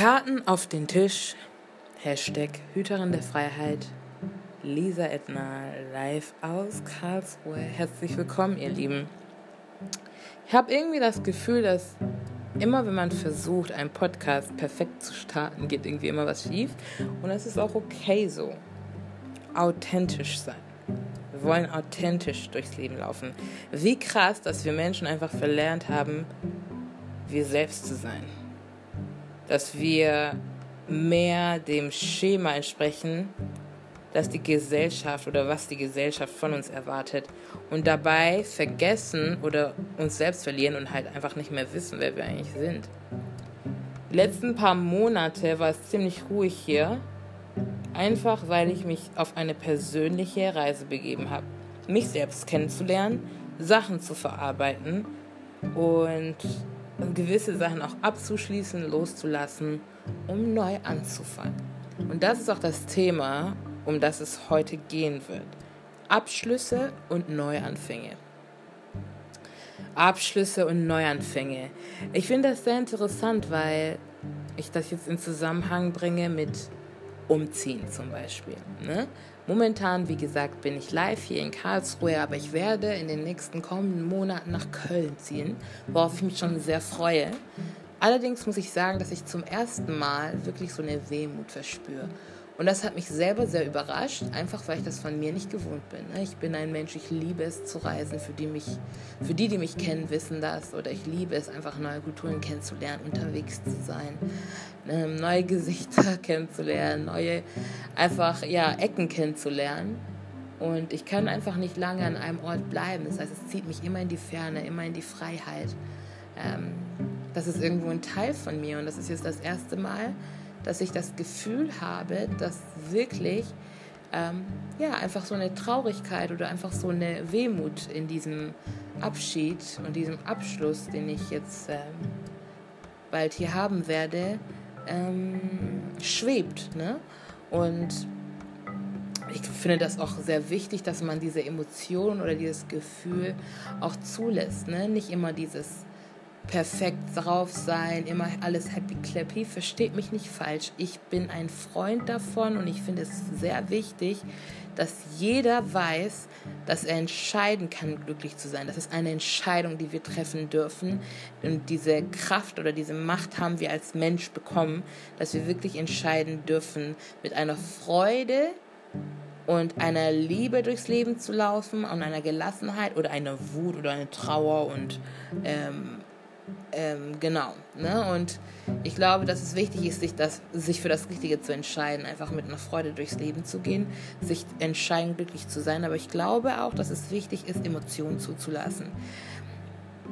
Karten auf den Tisch. Hashtag Hüterin der Freiheit. Lisa Edna live aus Karlsruhe. Herzlich willkommen, ihr Lieben. Ich habe irgendwie das Gefühl, dass immer, wenn man versucht, einen Podcast perfekt zu starten, geht irgendwie immer was schief. Und es ist auch okay so. Authentisch sein. Wir wollen authentisch durchs Leben laufen. Wie krass, dass wir Menschen einfach verlernt haben, wir selbst zu sein dass wir mehr dem Schema entsprechen, das die Gesellschaft oder was die Gesellschaft von uns erwartet und dabei vergessen oder uns selbst verlieren und halt einfach nicht mehr wissen, wer wir eigentlich sind. Die letzten paar Monate war es ziemlich ruhig hier, einfach weil ich mich auf eine persönliche Reise begeben habe, mich selbst kennenzulernen, Sachen zu verarbeiten und gewisse Sachen auch abzuschließen, loszulassen, um neu anzufangen. Und das ist auch das Thema, um das es heute gehen wird. Abschlüsse und Neuanfänge. Abschlüsse und Neuanfänge. Ich finde das sehr interessant, weil ich das jetzt in Zusammenhang bringe mit Umziehen zum Beispiel. Ne? Momentan, wie gesagt, bin ich live hier in Karlsruhe, aber ich werde in den nächsten kommenden Monaten nach Köln ziehen, worauf ich mich schon sehr freue. Allerdings muss ich sagen, dass ich zum ersten Mal wirklich so eine Wehmut verspüre. Und das hat mich selber sehr überrascht, einfach weil ich das von mir nicht gewohnt bin. Ne? Ich bin ein Mensch, ich liebe es zu reisen. Für die, mich, für die, die mich kennen, wissen das. Oder ich liebe es, einfach neue Kulturen kennenzulernen, unterwegs zu sein, ähm, neue Gesichter kennenzulernen, neue einfach ja, Ecken kennenzulernen. Und ich kann einfach nicht lange an einem Ort bleiben. Das heißt, es zieht mich immer in die Ferne, immer in die Freiheit. Ähm, das ist irgendwo ein Teil von mir und das ist jetzt das erste Mal, dass ich das Gefühl habe, dass wirklich ähm, ja, einfach so eine Traurigkeit oder einfach so eine Wehmut in diesem Abschied und diesem Abschluss, den ich jetzt ähm, bald hier haben werde, ähm, schwebt. Ne? Und ich finde das auch sehr wichtig, dass man diese Emotion oder dieses Gefühl auch zulässt. Ne? Nicht immer dieses perfekt drauf sein, immer alles happy clappy. Versteht mich nicht falsch. Ich bin ein Freund davon und ich finde es sehr wichtig, dass jeder weiß, dass er entscheiden kann, glücklich zu sein. Das ist eine Entscheidung, die wir treffen dürfen. Und diese Kraft oder diese Macht haben wir als Mensch bekommen, dass wir wirklich entscheiden dürfen, mit einer Freude und einer Liebe durchs Leben zu laufen und einer Gelassenheit oder einer Wut oder eine Trauer und ähm, ähm, genau. Ne? Und ich glaube, dass es wichtig ist, sich, das, sich für das Richtige zu entscheiden, einfach mit einer Freude durchs Leben zu gehen, sich entscheiden, glücklich zu sein. Aber ich glaube auch, dass es wichtig ist, Emotionen zuzulassen.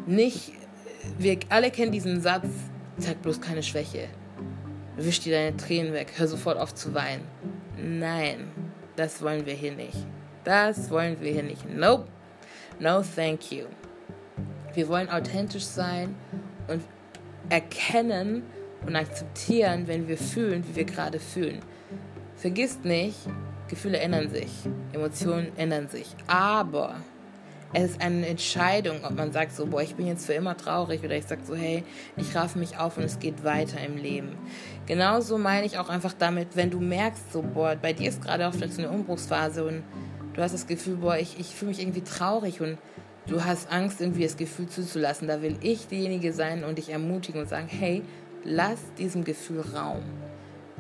Nicht, wir alle kennen diesen Satz, zeig bloß keine Schwäche. Wisch dir deine Tränen weg, hör sofort auf zu weinen. Nein, das wollen wir hier nicht. Das wollen wir hier nicht. Nope. No, thank you. Wir wollen authentisch sein und erkennen und akzeptieren, wenn wir fühlen, wie wir gerade fühlen. Vergisst nicht, Gefühle ändern sich, Emotionen ändern sich. Aber es ist eine Entscheidung, ob man sagt so, boah, ich bin jetzt für immer traurig oder ich sage so, hey, ich raffe mich auf und es geht weiter im Leben. Genauso meine ich auch einfach damit, wenn du merkst so, boah, bei dir ist gerade auch vielleicht so eine Umbruchsphase und du hast das Gefühl, boah, ich, ich fühle mich irgendwie traurig und du hast Angst, irgendwie das Gefühl zuzulassen. Da will ich diejenige sein und dich ermutigen und sagen, hey, lass diesem Gefühl Raum.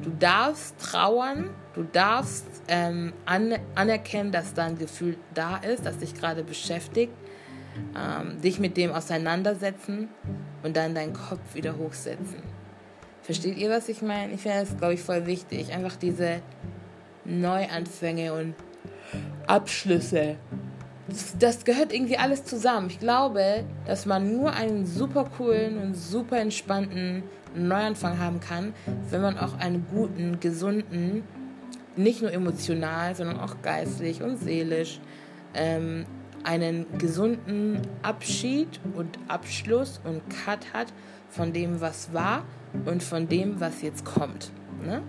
Du darfst trauern, du darfst ähm, an, anerkennen, dass da ein Gefühl da ist, das dich gerade beschäftigt, ähm, dich mit dem auseinandersetzen und dann deinen Kopf wieder hochsetzen. Versteht ihr, was ich meine? Ich finde das, glaube ich, voll wichtig. Einfach diese Neuanfänge und Abschlüsse das gehört irgendwie alles zusammen. Ich glaube, dass man nur einen super coolen und super entspannten Neuanfang haben kann, wenn man auch einen guten, gesunden, nicht nur emotional, sondern auch geistlich und seelisch, ähm, einen gesunden Abschied und Abschluss und Cut hat von dem, was war und von dem, was jetzt kommt. Ne?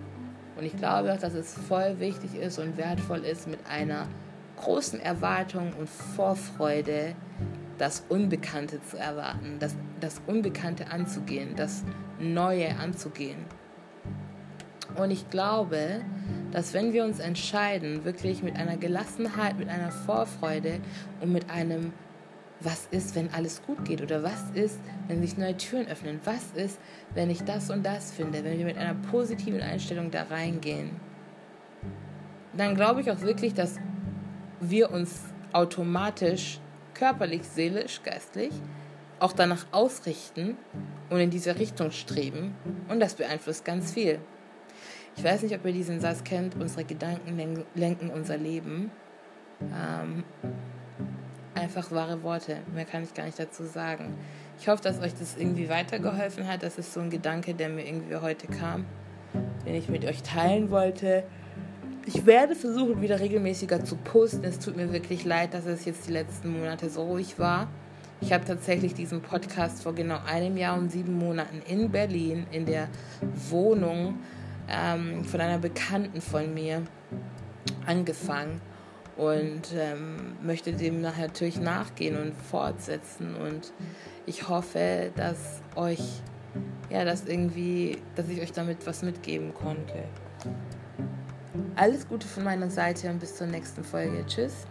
Und ich glaube auch, dass es voll wichtig ist und wertvoll ist, mit einer großen Erwartungen und Vorfreude, das Unbekannte zu erwarten, das, das Unbekannte anzugehen, das Neue anzugehen. Und ich glaube, dass wenn wir uns entscheiden, wirklich mit einer Gelassenheit, mit einer Vorfreude und mit einem, was ist, wenn alles gut geht oder was ist, wenn sich neue Türen öffnen, was ist, wenn ich das und das finde, wenn wir mit einer positiven Einstellung da reingehen, dann glaube ich auch wirklich, dass wir uns automatisch körperlich, seelisch, geistlich auch danach ausrichten und in diese Richtung streben und das beeinflusst ganz viel. Ich weiß nicht, ob ihr diesen Satz kennt, unsere Gedanken lenken unser Leben. Ähm, einfach wahre Worte, mehr kann ich gar nicht dazu sagen. Ich hoffe, dass euch das irgendwie weitergeholfen hat. Das ist so ein Gedanke, der mir irgendwie heute kam, den ich mit euch teilen wollte. Ich werde versuchen, wieder regelmäßiger zu posten. Es tut mir wirklich leid, dass es jetzt die letzten Monate so ruhig war. Ich habe tatsächlich diesen Podcast vor genau einem Jahr und sieben Monaten in Berlin in der Wohnung ähm, von einer Bekannten von mir angefangen und ähm, möchte dem nachher natürlich nachgehen und fortsetzen und ich hoffe, dass euch ja, dass irgendwie, dass ich euch damit was mitgeben konnte. Alles Gute von meiner Seite und bis zur nächsten Folge. Tschüss.